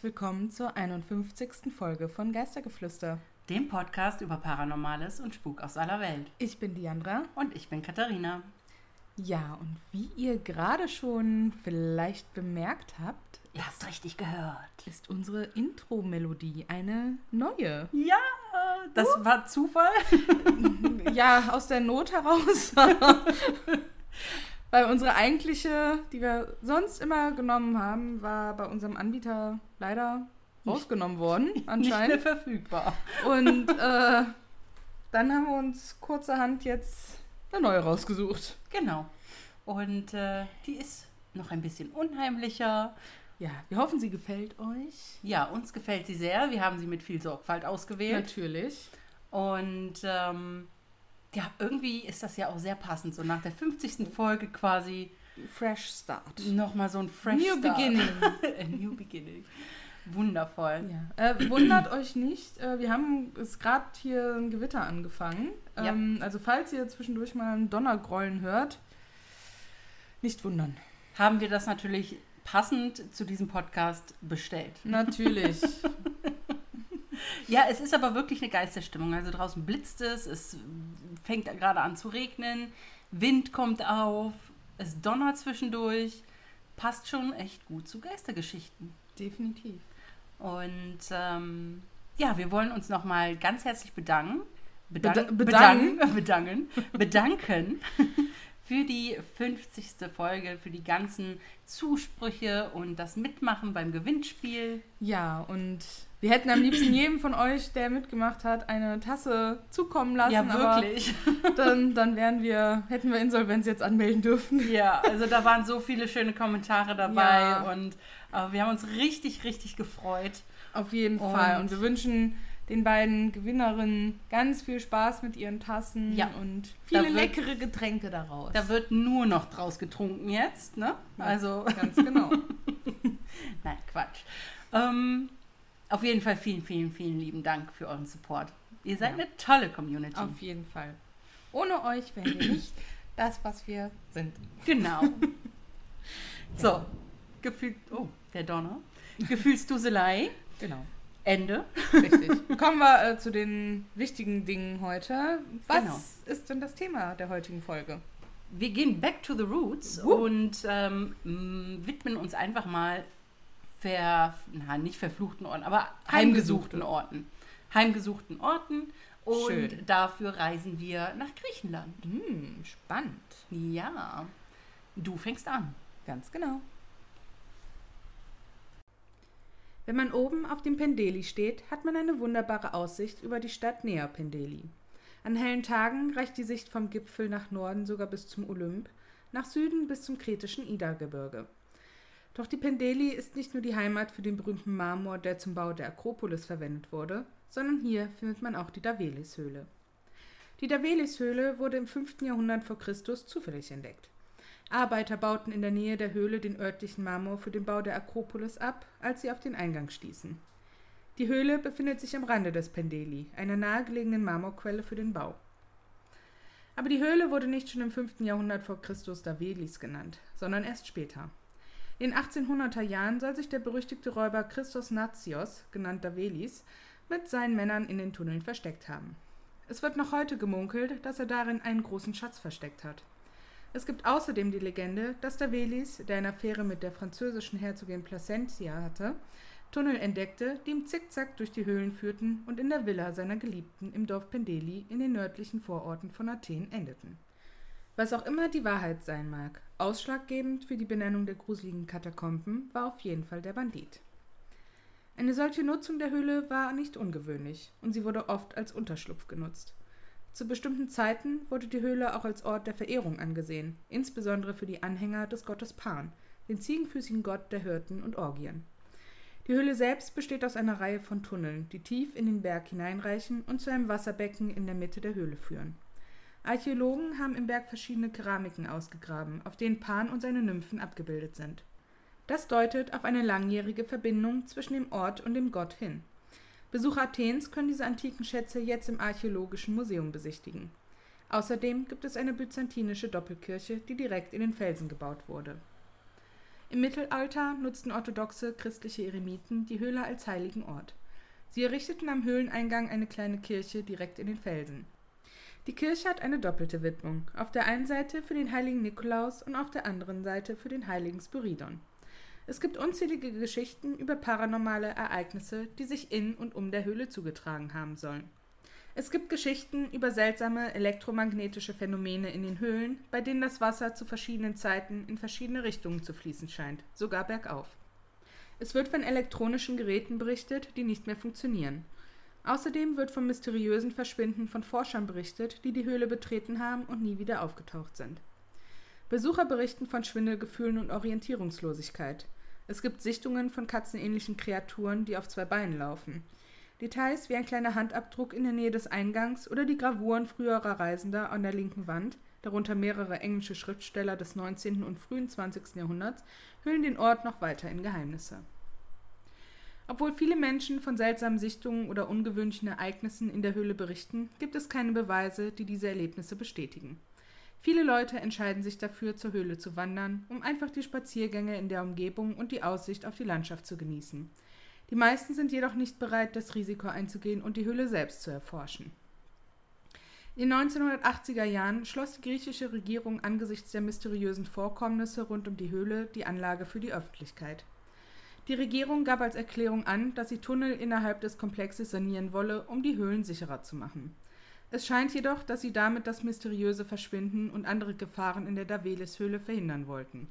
Herzlich willkommen zur 51. Folge von Geistergeflüster. Dem Podcast über Paranormales und Spuk aus aller Welt. Ich bin Diandra. Und ich bin Katharina. Ja, und wie ihr gerade schon vielleicht bemerkt habt, Ihr habt richtig gehört. ist unsere Intro-Melodie eine neue. Ja, das war Zufall. ja, aus der Not heraus. Weil unsere eigentliche, die wir sonst immer genommen haben, war bei unserem Anbieter leider rausgenommen worden, Nicht mehr anscheinend. verfügbar. Und äh, dann haben wir uns kurzerhand jetzt eine neue rausgesucht. Genau. Und äh, die ist noch ein bisschen unheimlicher. Ja, wir hoffen, sie gefällt euch. Ja, uns gefällt sie sehr. Wir haben sie mit viel Sorgfalt ausgewählt. Natürlich. Und ähm, ja, irgendwie ist das ja auch sehr passend. So nach der 50. Folge quasi Fresh Start. nochmal so ein Fresh New Start. Beginning. New Beginning. Wundervoll. Ja. Äh, wundert euch nicht, äh, wir haben es gerade hier ein Gewitter angefangen. Ja. Ähm, also falls ihr zwischendurch mal einen Donnergrollen hört, nicht wundern. Haben wir das natürlich passend zu diesem Podcast bestellt. Natürlich. Ja, es ist aber wirklich eine Geisterstimmung. Also draußen blitzt es, es fängt gerade an zu regnen, Wind kommt auf, es donnert zwischendurch. Passt schon echt gut zu Geistergeschichten. Definitiv. Und ähm, ja, wir wollen uns nochmal ganz herzlich bedanken. Beda- Bedanken, bedanken. bedanken, bedanken, bedanken für die 50. Folge, für die ganzen Zusprüche und das Mitmachen beim Gewinnspiel. Ja, und wir hätten am liebsten jedem von euch, der mitgemacht hat, eine Tasse zukommen lassen. ja, wirklich. dann, dann wären wir, hätten wir Insolvenz jetzt anmelden dürfen. Ja, also da waren so viele schöne Kommentare dabei Ja. und äh, wir haben uns richtig, richtig gefreut. Auf jeden Und- Fall. Und wir wünschen den beiden Gewinnerinnen ganz viel Spaß mit ihren Tassen Ja. und viele wird- leckere Getränke daraus. Da wird nur noch draus getrunken jetzt, ne? Ja. Also, ganz genau. nein, Quatsch. Ähm, auf jeden Fall vielen, vielen, vielen lieben Dank für euren Support. Ihr seid Ja. eine tolle Community. Auf jeden Fall. Ohne euch wären wir nicht das, was wir sind. Genau. So, gefühlt, oh, der Donner. Gefühlsduselei, Genau. Ende. Richtig. Kommen wir äh, zu den wichtigen Dingen heute. Was Genau. ist denn das Thema der heutigen Folge? Wir gehen back to the roots Wuh. und ähm, widmen uns einfach mal ver, na, nicht verfluchten Orten, aber heimgesuchten Heimgesuchte. Orten. Heimgesuchten Orten. Und Schön. dafür reisen wir nach Griechenland. Hm, spannend. Ja. Du fängst an. Ganz genau. Wenn man oben auf dem Pendeli steht, hat man eine wunderbare Aussicht über die Stadt Nea Pendeli. An hellen Tagen reicht die Sicht vom Gipfel nach Norden sogar bis zum Olymp, nach Süden bis zum kretischen Ida-Gebirge. Doch die Pendeli ist nicht nur die Heimat für den berühmten Marmor, der zum Bau der Akropolis verwendet wurde, sondern hier findet man auch die Davelis-Höhle. Die Davelis-Höhle wurde im 5. Jahrhundert vor Christus zufällig entdeckt. Arbeiter bauten in der Nähe der Höhle den örtlichen Marmor für den Bau der Akropolis ab, als sie auf den Eingang stießen. Die Höhle befindet sich am Rande des Pendeli, einer nahegelegenen Marmorquelle für den Bau. Aber die Höhle wurde nicht schon im 5. Jahrhundert vor Christus Davelis genannt, sondern erst später. In den 1800er Jahren soll sich der berüchtigte Räuber Christos Natsios, genannt Davelis, mit seinen Männern in den Tunneln versteckt haben. Es wird noch heute gemunkelt, dass er darin einen großen Schatz versteckt hat. Es gibt außerdem die Legende, dass Davelis, der eine Affäre mit der französischen Herzogin Placentia hatte, Tunnel entdeckte, die im Zickzack durch die Höhlen führten und in der Villa seiner Geliebten im Dorf Pendeli in den nördlichen Vororten von Athen endeten. Was auch immer die Wahrheit sein mag, ausschlaggebend für die Benennung der gruseligen Katakomben war auf jeden Fall der Bandit. Eine solche Nutzung der Höhle war nicht ungewöhnlich und sie wurde oft als Unterschlupf genutzt. Zu bestimmten Zeiten wurde die Höhle auch als Ort der Verehrung angesehen, insbesondere für die Anhänger des Gottes Pan, den ziegenfüßigen Gott der Hirten und Orgien. Die Höhle selbst besteht aus einer Reihe von Tunneln, die tief in den Berg hineinreichen und zu einem Wasserbecken in der Mitte der Höhle führen. Archäologen haben im Berg verschiedene Keramiken ausgegraben, auf denen Pan und seine Nymphen abgebildet sind. Das deutet auf eine langjährige Verbindung zwischen dem Ort und dem Gott hin. Besucher Athens können diese antiken Schätze jetzt im Archäologischen Museum besichtigen. Außerdem gibt es eine byzantinische Doppelkirche, die direkt in den Felsen gebaut wurde. Im Mittelalter nutzten orthodoxe christliche Eremiten die Höhle als heiligen Ort. Sie errichteten am Höhleneingang eine kleine Kirche direkt in den Felsen. Die Kirche hat eine doppelte Widmung, auf der einen Seite für den heiligen Nikolaus und auf der anderen Seite für den heiligen Spyridon. Es gibt unzählige Geschichten über paranormale Ereignisse, die sich in und um der Höhle zugetragen haben sollen. Es gibt Geschichten über seltsame elektromagnetische Phänomene in den Höhlen, bei denen das Wasser zu verschiedenen Zeiten in verschiedene Richtungen zu fließen scheint, sogar bergauf. Es wird von elektronischen Geräten berichtet, die nicht mehr funktionieren. Außerdem wird vom mysteriösen Verschwinden von Forschern berichtet, die die Höhle betreten haben und nie wieder aufgetaucht sind. Besucher berichten von Schwindelgefühlen und Orientierungslosigkeit. Es gibt Sichtungen von katzenähnlichen Kreaturen, die auf zwei Beinen laufen. Details wie ein kleiner Handabdruck in der Nähe des Eingangs oder die Gravuren früherer Reisender an der linken Wand, darunter mehrere englische Schriftsteller des 19. und frühen 20. Jahrhunderts, hüllen den Ort noch weiter in Geheimnisse. Obwohl viele Menschen von seltsamen Sichtungen oder ungewöhnlichen Ereignissen in der Höhle berichten, gibt es keine Beweise, die diese Erlebnisse bestätigen. Viele Leute entscheiden sich dafür, zur Höhle zu wandern, um einfach die Spaziergänge in der Umgebung und die Aussicht auf die Landschaft zu genießen. Die meisten sind jedoch nicht bereit, das Risiko einzugehen und die Höhle selbst zu erforschen. In den 1980er Jahren schloss die griechische Regierung angesichts der mysteriösen Vorkommnisse rund um die Höhle die Anlage für die Öffentlichkeit. Die Regierung gab als Erklärung an, dass sie Tunnel innerhalb des Komplexes sanieren wolle, um die Höhlen sicherer zu machen. Es scheint jedoch, dass sie damit das mysteriöse Verschwinden und andere Gefahren in der Davelis-Höhle verhindern wollten.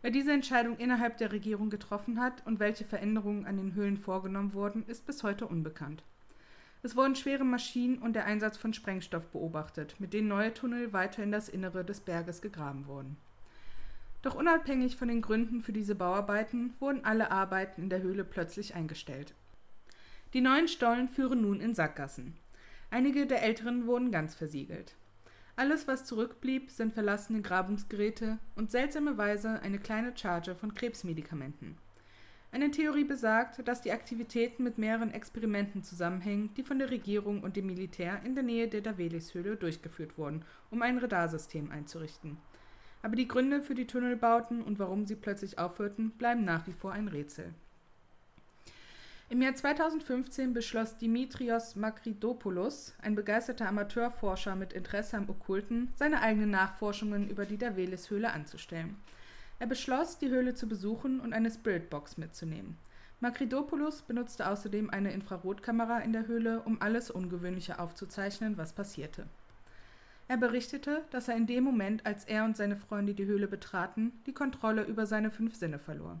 Wer diese Entscheidung innerhalb der Regierung getroffen hat und welche Veränderungen an den Höhlen vorgenommen wurden, ist bis heute unbekannt. Es wurden schwere Maschinen und der Einsatz von Sprengstoff beobachtet, mit denen neue Tunnel weiter in das Innere des Berges gegraben wurden. Doch unabhängig von den Gründen für diese Bauarbeiten wurden alle Arbeiten in der Höhle plötzlich eingestellt. Die neuen Stollen führen nun in Sackgassen. Einige der älteren wurden ganz versiegelt. Alles, was zurückblieb, sind verlassene Grabungsgeräte und seltsamerweise eine kleine Charge von Krebsmedikamenten. Eine Theorie besagt, dass die Aktivitäten mit mehreren Experimenten zusammenhängen, die von der Regierung und dem Militär in der Nähe der Davelis-Höhle durchgeführt wurden, um ein Radarsystem einzurichten. Aber die Gründe für die Tunnelbauten und warum sie plötzlich aufhörten, bleiben nach wie vor ein Rätsel. Im Jahr 2015 beschloss Dimitrios Makridopoulos, ein begeisterter Amateurforscher mit Interesse am Okkulten, seine eigenen Nachforschungen über die Davelis-Höhle anzustellen. Er beschloss, die Höhle zu besuchen und eine Spiritbox mitzunehmen. Makridopoulos benutzte außerdem eine Infrarotkamera in der Höhle, um alles Ungewöhnliche aufzuzeichnen, was passierte. Er berichtete, dass er in dem Moment, als er und seine Freunde die Höhle betraten, die Kontrolle über seine fünf Sinne verlor.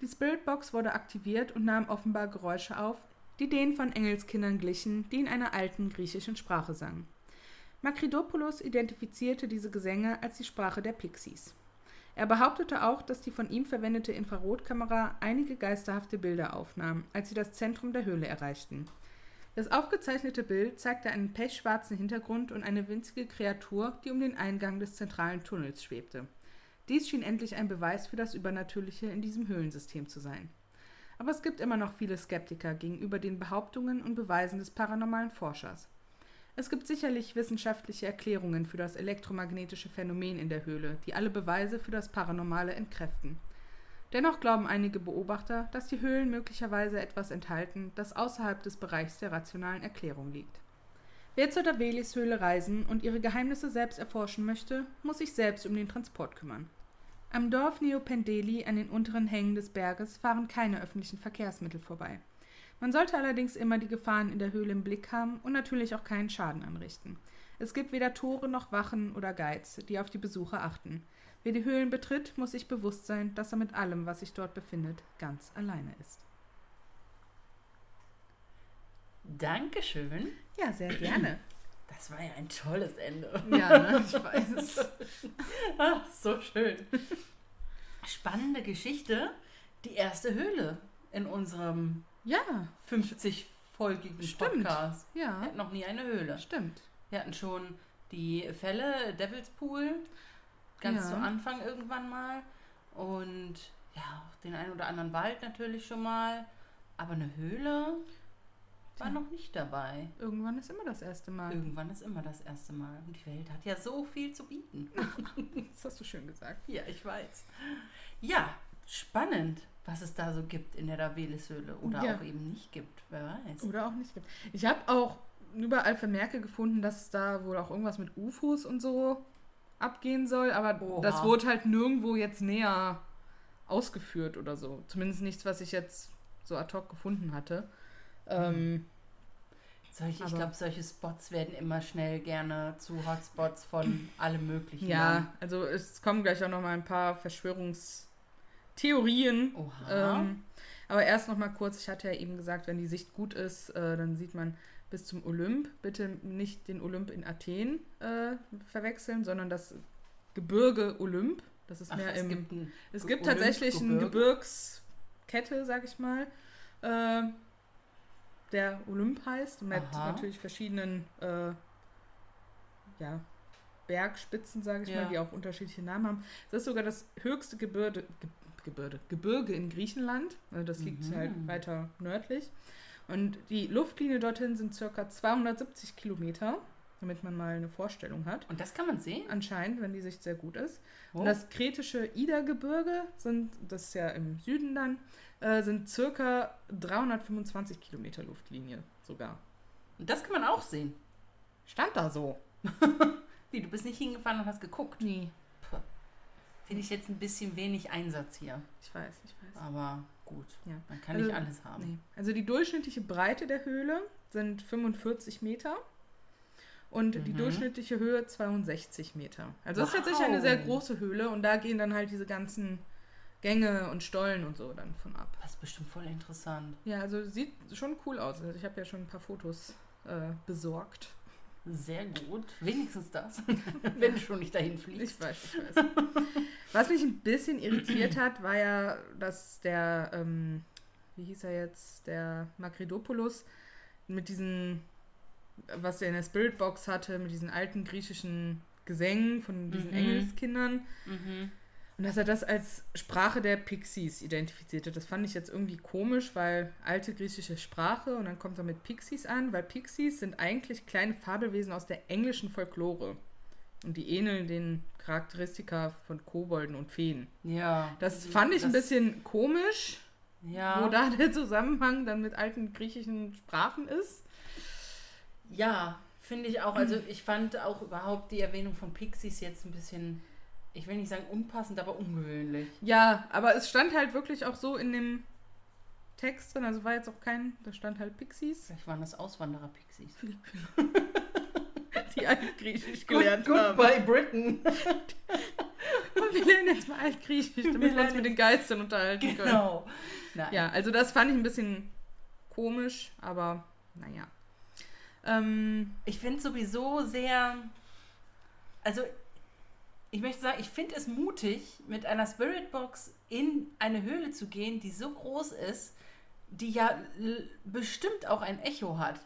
Die Spiritbox wurde aktiviert und nahm offenbar Geräusche auf, die denen von Engelskindern glichen, die in einer alten griechischen Sprache sangen. Makridopoulos identifizierte diese Gesänge als die Sprache der Pixies. Er behauptete auch, dass die von ihm verwendete Infrarotkamera einige geisterhafte Bilder aufnahm, als sie das Zentrum der Höhle erreichten. Das aufgezeichnete Bild zeigte einen pechschwarzen Hintergrund und eine winzige Kreatur, die um den Eingang des zentralen Tunnels schwebte. Dies schien endlich ein Beweis für das Übernatürliche in diesem Höhlensystem zu sein. Aber es gibt immer noch viele Skeptiker gegenüber den Behauptungen und Beweisen des paranormalen Forschers. Es gibt sicherlich wissenschaftliche Erklärungen für das elektromagnetische Phänomen in der Höhle, die alle Beweise für das Paranormale entkräften. Dennoch glauben einige Beobachter, dass die Höhlen möglicherweise etwas enthalten, das außerhalb des Bereichs der rationalen Erklärung liegt. Wer zur Davelis-Höhle reisen und ihre Geheimnisse selbst erforschen möchte, muss sich selbst um den Transport kümmern. Am Dorf Neopendeli an den unteren Hängen des Berges fahren keine öffentlichen Verkehrsmittel vorbei. Man sollte allerdings immer die Gefahren in der Höhle im Blick haben und natürlich auch keinen Schaden anrichten. Es gibt weder Tore noch Wachen oder Guides, die auf die Besucher achten. Wer die Höhlen betritt, muss sich bewusst sein, dass er mit allem, was sich dort befindet, ganz alleine ist. Dankeschön. Ja, sehr gerne. Das war ja ein tolles Ende. Ja, ne? ich weiß. Ach, so schön. Spannende Geschichte. Die erste Höhle in unserem ja. 50-folgigen Podcast. Ja. Wir hatten noch nie eine Höhle. Stimmt. Wir hatten schon die Fälle, Devil's Pool, ganz Ja. zu Anfang irgendwann mal. Und ja, auch den einen oder anderen Wald natürlich schon mal. Aber eine Höhle war noch nicht dabei. Irgendwann ist immer das erste Mal. Irgendwann ist immer das erste Mal. Und die Welt hat ja so viel zu bieten. Das hast du schön gesagt. Ja, ich weiß. Ja, Spannend, was es da so gibt in der Davelis-Höhle oder Ja. auch eben nicht gibt. Wer weiß. Oder auch nicht gibt. Ich habe auch überall Vermerke gefunden, dass es da wohl auch irgendwas mit UFOs und so abgehen soll, aber Oha. das wurde halt nirgendwo jetzt näher ausgeführt oder so. Zumindest nichts, was ich jetzt so ad hoc gefunden hatte. Ähm, Solche, ich glaube, solche Spots werden immer schnell gerne zu Hotspots von allem Möglichen. ja, also es kommen gleich auch noch mal ein paar Verschwörungstheorien. Oha. Ähm, aber erst noch mal kurz, ich hatte ja eben gesagt, wenn die Sicht gut ist, äh, dann sieht man bis zum Olymp. Bitte nicht den Olymp in Athen äh, verwechseln, sondern das Gebirge Olymp. Das ist Ach, mehr es im. gibt es gibt Olymp- tatsächlich eine? Gebirgskette, sag ich mal, äh, der Olymp heißt, mit Aha. natürlich verschiedenen äh, ja, Bergspitzen, sage ich Ja. mal, die auch unterschiedliche Namen haben. Das ist sogar das höchste Gebirge, Ge Gebirge, Gebirge in Griechenland. Also das liegt Mhm. halt weiter nördlich. Und die Luftlinie dorthin sind circa 270 Kilometer, damit man mal eine Vorstellung hat. Und das kann man sehen? Anscheinend, wenn die Sicht sehr gut ist. Oh. Und das kretische Ida-Gebirge sind, das ist ja im Süden dann, äh, sind circa 325 Kilometer Luftlinie sogar. Und das kann man auch sehen. Stand da so? Wie, du bist nicht hingefahren und hast geguckt. Nee. Finde ich jetzt ein bisschen wenig Einsatz hier. Ich weiß, ich weiß. Aber gut, Ja. man kann Also, nicht alles haben. Nee. Also die durchschnittliche Breite der Höhle sind 45 Meter und die Mhm. durchschnittliche Höhe 62 Meter. Also das ist Wow. tatsächlich eine sehr große Höhle und da gehen dann halt diese ganzen Gänge und Stollen und so dann von ab. Das ist bestimmt voll interessant. Ja, also sieht schon cool aus. Also ich habe ja schon ein paar Fotos äh, besorgt. Sehr gut. Wenigstens das. Wenn du schon nicht dahin fliegst. Ich weiß, ich weiß. Was mich ein bisschen irritiert hat, war ja, dass der, ähm, wie hieß er jetzt, der Makridopoulos mit diesen, was er in der Spiritbox hatte, mit diesen alten griechischen Gesängen von diesen Mhm. Engelskindern. Mhm. Und dass er das als Sprache der Pixies identifizierte. Das fand ich jetzt irgendwie komisch, weil alte griechische Sprache und dann kommt er mit Pixies an, weil Pixies sind eigentlich kleine Fabelwesen aus der englischen Folklore. Und die ähneln den Charakteristika von Kobolden und Feen. Ja. Das fand ich ein das- bisschen komisch, Ja. wo da der Zusammenhang dann mit alten griechischen Sprachen ist. Ja, finde ich auch. Also ich fand auch überhaupt die Erwähnung von Pixies jetzt ein bisschen, ich will nicht sagen unpassend, aber ungewöhnlich. Ja, aber es stand halt wirklich auch so in dem Text drin, also war jetzt auch kein, da stand halt Pixies. Vielleicht waren das Auswanderer-Pixies. die Altgriechisch gelernt haben. Goodbye Britain. Und wir lernen jetzt mal Altgriechisch, damit wir uns lernen mit den Geistern unterhalten können. Genau. Nein. Ja, also das fand ich ein bisschen komisch, aber naja. Ähm, Ich finde sowieso sehr, also ich möchte sagen, ich finde es mutig, mit einer Spiritbox in eine Höhle zu gehen, die so groß ist, die ja bestimmt auch ein Echo hat.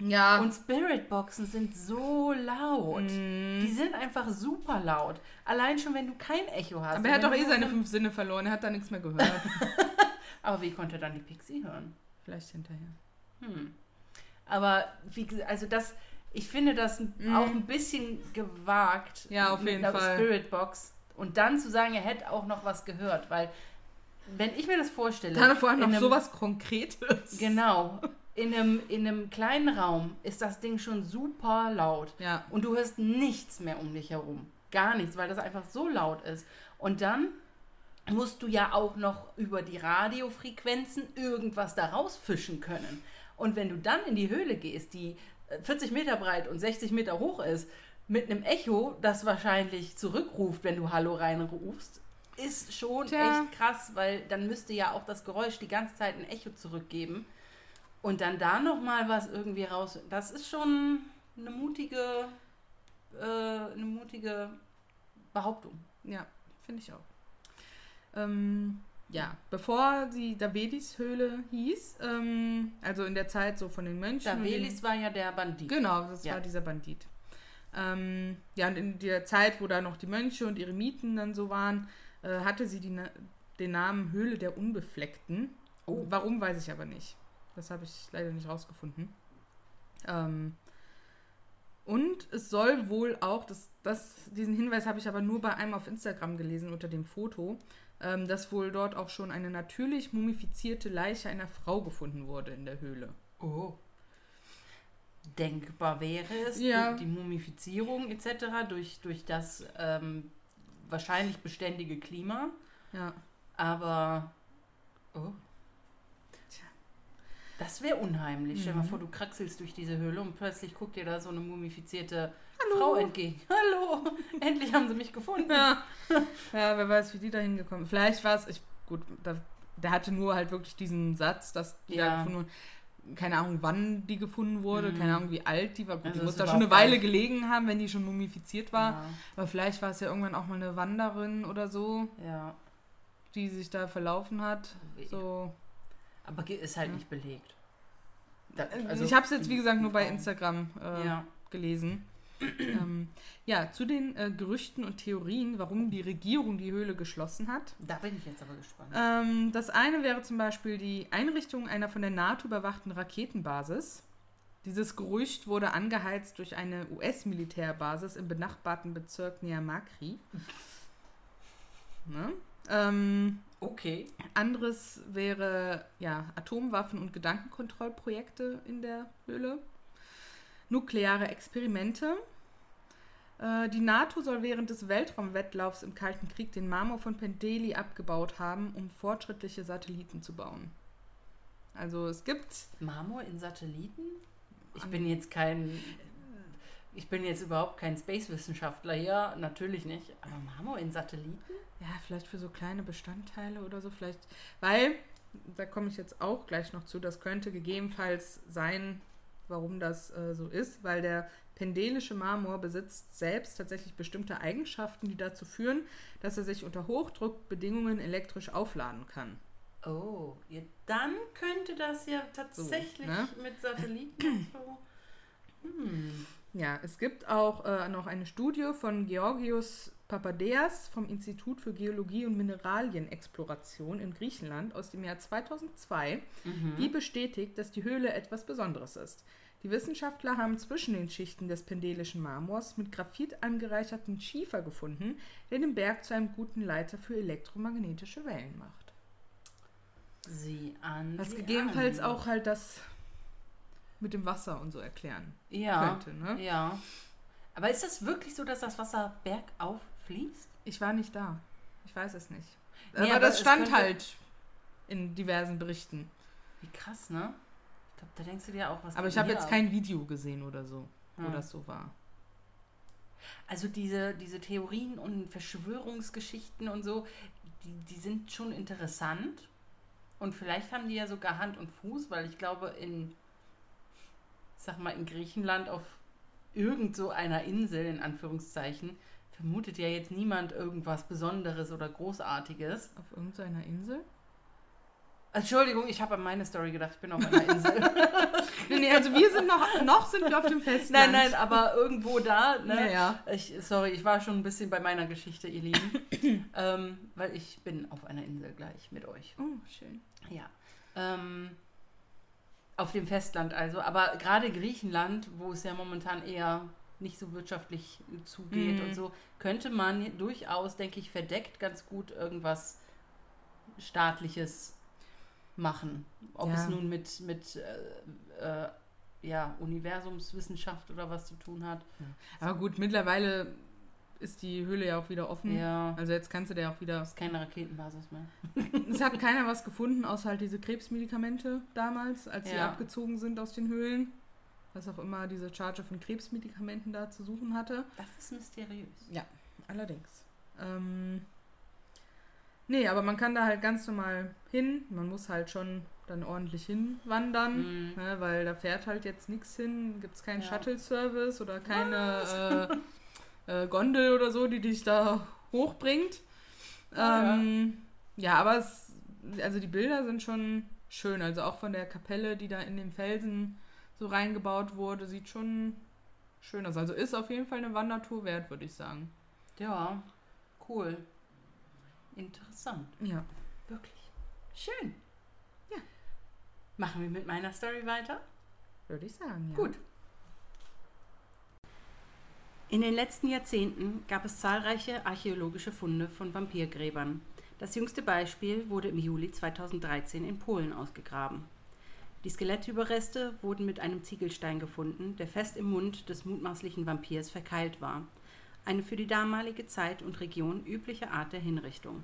ja. Und Spiritboxen sind so laut. Mm. Die sind einfach super laut. Allein schon, wenn du kein Echo hast. aber er hat doch eh seine eine- fünf Sinne verloren, er hat da nichts mehr gehört. Aber wie konnte er dann die Pixie hören? Vielleicht hinterher. Hm. Aber wie gesagt, also das, ich finde das auch ein bisschen gewagt. Mhm. Ja, auf jeden Fall. Spiritbox. Und dann zu sagen, er hätte auch noch was gehört, weil wenn ich mir das vorstelle. Dann vor allem noch einem- sowas Konkretes. Genau. In einem, in einem kleinen Raum ist das Ding schon super laut. Ja. Und du hörst nichts mehr um dich herum. Gar nichts, weil das einfach so laut ist. Und dann musst du ja auch noch über die Radiofrequenzen irgendwas da rausfischen können. Und wenn du dann in die Höhle gehst, die 40 Meter breit und 60 Meter hoch ist, mit einem Echo, das wahrscheinlich zurückruft, wenn du Hallo reinrufst, ist schon Tja. echt krass, weil dann müsste ja auch das Geräusch die ganze Zeit ein Echo zurückgeben. Und dann da nochmal was irgendwie raus. Das ist schon eine mutige, äh, eine mutige Behauptung. Ja, finde ich auch. Ähm, ja, bevor die Davedis-Höhle hieß, ähm, also in der Zeit so von den Mönchen. den- Davelis war ja der Bandit. Genau, das Ja. war dieser Bandit. Ähm, ja, und in der Zeit, wo da noch die Mönche und Eremiten dann so waren, äh, hatte sie die, den Namen Höhle der Unbefleckten. Oh. Warum, weiß ich aber nicht. Das habe ich leider nicht rausgefunden. Ähm, Und es soll wohl auch, das, das, diesen Hinweis habe ich aber nur bei einem auf Instagram gelesen unter dem Foto, ähm, dass wohl dort auch schon eine natürlich mumifizierte Leiche einer Frau gefunden wurde in der Höhle. Oh. Denkbar wäre es, Ja. die, Mumifizierung etc. durch, durch das ähm, wahrscheinlich beständige Klima. Ja. Aber. Oh. Tja. Das wäre unheimlich. Stell dir mal Mhm. vor, du kraxelst durch diese Höhle und plötzlich guckt dir da so eine mumifizierte Hallo. Frau entgegen. Hallo! Endlich haben sie mich gefunden. Ja. ja, wer weiß, wie die da hingekommen Vielleicht war es, ich, gut, da, der hatte nur halt wirklich diesen Satz, dass die da Ja. gefunden wurden. Keine Ahnung, wann die gefunden wurde, Mhm. keine Ahnung, wie alt die war. Gut, Also die muss da schon eine Weile gelegen haben, wenn die schon mumifiziert war. Ja, Aber vielleicht war es ja irgendwann auch mal eine Wanderin oder so, ja. die sich da verlaufen hat. So. Aber ist halt Ja. nicht belegt. Da, Also, ich habe es jetzt, wie gesagt, nur bei. Instagram äh, Ja. gelesen. ähm, ja, zu den äh, Gerüchten und Theorien, warum die Regierung die Höhle geschlossen hat. Da bin ich jetzt aber gespannt. Ähm, das eine wäre zum Beispiel die Einrichtung einer von der NATO überwachten Raketenbasis. Dieses Gerücht wurde angeheizt durch eine US-Militärbasis im benachbarten Bezirk Niamakri. Ne? Ähm, Okay. anderes wäre ja Atomwaffen- und Gedankenkontrollprojekte in der Höhle. Nukleare Experimente. Äh, die NATO soll während des Weltraumwettlaufs im Kalten Krieg den Marmor von Pendeli abgebaut haben, um fortschrittliche Satelliten zu bauen. Also es gibt Marmor in Satelliten? Ich bin jetzt kein. Ich bin jetzt überhaupt kein Space-Wissenschaftler hier, natürlich nicht. Aber Marmor in Satelliten? ja vielleicht für so kleine Bestandteile oder so vielleicht, weil da komme ich jetzt auch gleich noch zu. Das könnte gegebenenfalls sein, warum das äh, so ist, weil der pendelische Marmor besitzt selbst tatsächlich bestimmte Eigenschaften, die dazu führen, dass er sich unter Hochdruckbedingungen elektrisch aufladen kann. Oh, ja, dann könnte das ja tatsächlich ne? mit Satelliten und so. Hm. Ja, es gibt auch äh, noch eine Studie von Georgios Papadeas vom Institut für Geologie und Mineralienexploration in Griechenland aus dem Jahr 2002, Mhm. die bestätigt, dass die Höhle etwas Besonderes ist. Die Wissenschaftler haben zwischen den Schichten des pendelischen Marmors mit Graphit angereicherten Schiefer gefunden, der den Berg zu einem guten Leiter für elektromagnetische Wellen macht. Sie an. Was gegebenenfalls an. auch halt das mit dem Wasser und so erklären ja, könnte. Ne? Ja. Aber ist das wirklich so, dass das Wasser bergauf fließt? Ich war nicht da. Ich weiß es nicht. Nee, aber, aber das stand halt in diversen Berichten. Wie krass, ne? Ich glaube, da denkst du dir auch was. Aber ich habe jetzt ab? kein Video gesehen oder so, wo Ja. das so war. Also diese, diese Theorien und Verschwörungsgeschichten und so, die, die sind schon interessant. Und vielleicht haben die ja sogar Hand und Fuß, weil ich glaube, in, ich sag mal, in Griechenland auf irgend so einer Insel, in Anführungszeichen, vermutet ja jetzt niemand irgendwas Besonderes oder Großartiges. Auf irgendeiner Insel? Entschuldigung, ich habe an meine Story gedacht, ich bin auf einer Insel. Nee, nee, also wir sind noch, noch sind wir auf dem Festland. nein, nein, aber irgendwo da, ne? Naja. Ich, sorry, ich war schon ein bisschen bei meiner Geschichte, ihr Lieben. ähm, weil ich bin auf einer Insel gleich mit euch. Oh, schön. Ja. Ähm, auf dem Festland also. Aber gerade Griechenland, wo es ja momentan eher nicht so wirtschaftlich zugeht Mhm. und so, könnte man durchaus, denke ich, verdeckt ganz gut irgendwas staatliches machen. Ob Ja. es nun mit, mit äh, äh, ja, Universumswissenschaft oder was zu tun hat. Aber gut, mittlerweile ist die Höhle ja auch wieder offen. Ja. Also jetzt kannst du der auch wieder. ist keine Raketenbasis mehr. Es hat keiner was gefunden, außer halt diese Krebsmedikamente damals, als sie Ja. abgezogen sind aus den Höhlen. Was auch immer diese Charge von Krebsmedikamenten da zu suchen hatte. Das ist mysteriös. Allerdings. Ähm, nee, aber man kann da halt ganz normal hin. Man muss halt schon dann ordentlich hinwandern, Mhm. ne, weil da fährt halt jetzt nichts hin. Gibt es keinen Ja. Shuttle-Service oder keine äh, äh, Gondel oder so, die dich da hochbringt. Ja, ähm, ja. aber es, also die Bilder sind schon schön. Also auch von der Kapelle, die da in den Felsen so reingebaut wurde, sieht schon schön aus. Also ist auf jeden Fall eine Wandertour wert, würde ich sagen. Ja, cool. Interessant. Ja. Wirklich. Schön. Ja. Machen wir mit meiner Story weiter? Würde ich sagen, ja. Gut. In den letzten Jahrzehnten gab es zahlreiche archäologische Funde von Vampirgräbern. Das jüngste Beispiel wurde im Juli 2013 in Polen ausgegraben. Die Skelettüberreste wurden mit einem Ziegelstein gefunden, der fest im Mund des mutmaßlichen Vampirs verkeilt war. Eine für die damalige Zeit und Region übliche Art der Hinrichtung.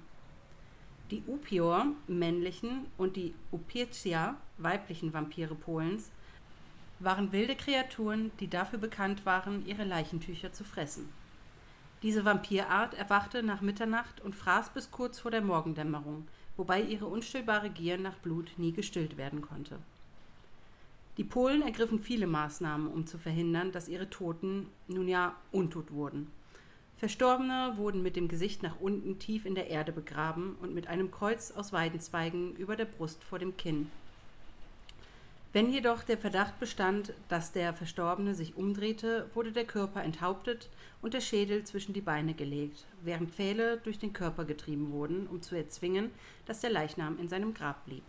Die Upior, männlichen, und die Upircia, weiblichen Vampire Polens, waren wilde Kreaturen, die dafür bekannt waren, ihre Leichentücher zu fressen. Diese Vampirart erwachte nach Mitternacht und fraß bis kurz vor der Morgendämmerung, wobei ihre unstillbare Gier nach Blut nie gestillt werden konnte. Die Polen ergriffen viele Maßnahmen, um zu verhindern, dass ihre Toten nun ja untot wurden. Verstorbene wurden mit dem Gesicht nach unten tief in der Erde begraben und mit einem Kreuz aus Weidenzweigen über der Brust vor dem Kinn wenn jedoch der Verdacht bestand, dass der Verstorbene sich umdrehte, wurde der Körper enthauptet und der Schädel zwischen die Beine gelegt, während Pfähle durch den Körper getrieben wurden, um zu erzwingen, dass der Leichnam in seinem Grab blieb.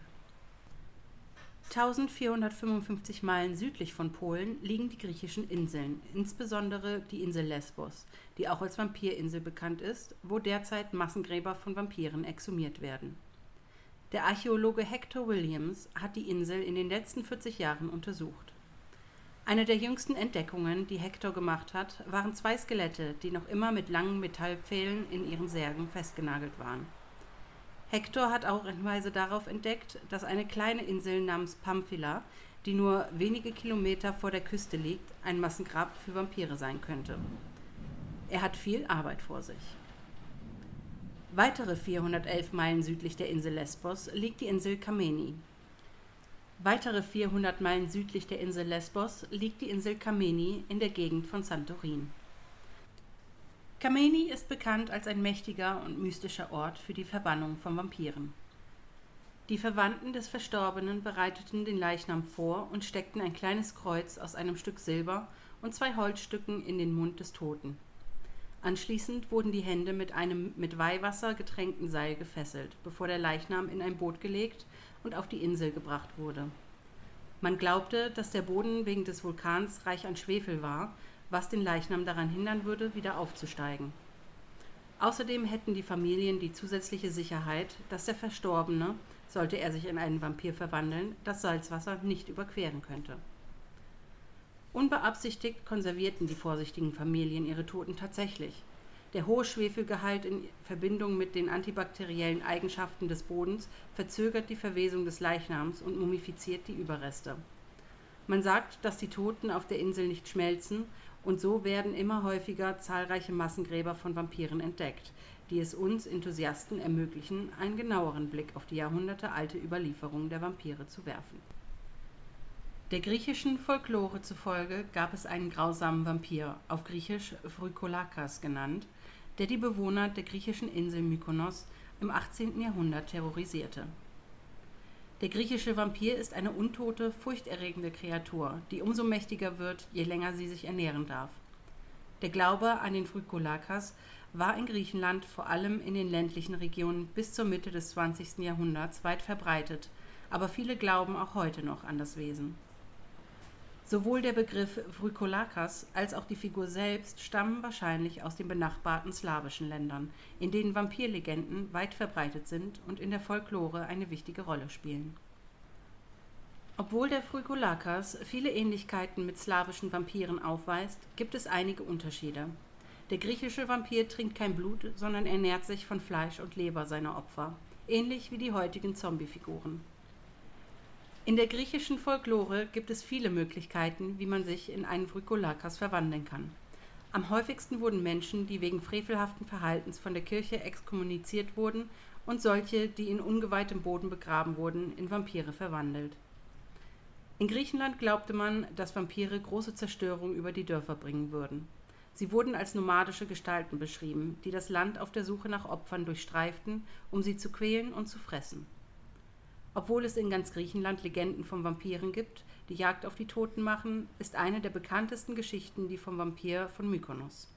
1455 Meilen südlich von Polen liegen die griechischen Inseln, insbesondere die Insel Lesbos, die auch als Vampirinsel bekannt ist, wo derzeit Massengräber von Vampiren exhumiert werden der Archäologe Hector Williams hat die Insel in den letzten 40 Jahren untersucht. Eine der jüngsten Entdeckungen, die Hector gemacht hat, waren zwei Skelette, die noch immer mit langen Metallpfählen in ihren Särgen festgenagelt waren. Hector hat auch Hinweise darauf entdeckt, dass eine kleine Insel namens Pamphila, die nur wenige Kilometer vor der Küste liegt, ein Massengrab für Vampire sein könnte. Er hat viel Arbeit vor sich. Weitere 411 Meilen südlich der Insel Lesbos liegt die Insel Kameni. Weitere 400 Meilen südlich der Insel Lesbos liegt die Insel Kameni in der Gegend von Santorin. Kameni ist bekannt als ein mächtiger und mystischer Ort für die Verbannung von Vampiren. Die Verwandten des Verstorbenen bereiteten den Leichnam vor und steckten ein kleines Kreuz aus einem Stück Silber und zwei Holzstücken in den Mund des Toten. Anschließend wurden die Hände mit einem mit Weihwasser getränkten Seil gefesselt, bevor der Leichnam in ein Boot gelegt und auf die Insel gebracht wurde. Man glaubte, dass der Boden wegen des Vulkans reich an Schwefel war, was den Leichnam daran hindern würde, wieder aufzusteigen. Außerdem hätten die Familien die zusätzliche Sicherheit, dass der Verstorbene, sollte er sich in einen Vampir verwandeln, das Salzwasser nicht überqueren könnte. Unbeabsichtigt konservierten die vorsichtigen Familien ihre Toten tatsächlich. Der hohe Schwefelgehalt in Verbindung mit den antibakteriellen Eigenschaften des Bodens verzögert die Verwesung des Leichnams und mumifiziert die Überreste. Man sagt, dass die Toten auf der Insel nicht schmelzen, und so werden immer häufiger zahlreiche Massengräber von Vampiren entdeckt, die es uns Enthusiasten ermöglichen, einen genaueren Blick auf die jahrhundertealte Überlieferung der Vampire zu werfen. Der griechischen Folklore zufolge gab es einen grausamen Vampir, auf Griechisch Vrykolakas genannt, der die Bewohner der griechischen Insel Mykonos im 18. Jahrhundert terrorisierte. Der griechische Vampir ist eine untote, furchterregende Kreatur, die umso mächtiger wird, je länger sie sich ernähren darf. Der Glaube an den Vrykolakas war in Griechenland vor allem in den ländlichen Regionen bis zur Mitte des 20. Jahrhunderts weit verbreitet, aber viele glauben auch heute noch an das Wesen. Sowohl der Begriff Vrykolakas als auch die Figur selbst stammen wahrscheinlich aus den benachbarten slawischen Ländern, in denen Vampirlegenden weit verbreitet sind und in der Folklore eine wichtige Rolle spielen. Obwohl der Vrykolakas viele Ähnlichkeiten mit slawischen Vampiren aufweist, gibt es einige Unterschiede. Der griechische Vampir trinkt kein Blut, sondern ernährt sich von Fleisch und Leber seiner Opfer, ähnlich wie die heutigen Zombiefiguren. In der griechischen Folklore gibt es viele Möglichkeiten, wie man sich in einen Vrykolakas verwandeln kann. Am häufigsten wurden Menschen, die wegen frevelhaften Verhaltens von der Kirche exkommuniziert wurden, und solche, die in ungeweihtem Boden begraben wurden, in Vampire verwandelt. In Griechenland glaubte man, dass Vampire große Zerstörung über die Dörfer bringen würden. Sie wurden als nomadische Gestalten beschrieben, die das Land auf der Suche nach Opfern durchstreiften, um sie zu quälen und zu fressen. Obwohl es in ganz Griechenland Legenden von Vampiren gibt, die Jagd auf die Toten machen, ist eine der bekanntesten Geschichten die vom Vampir von Mykonos.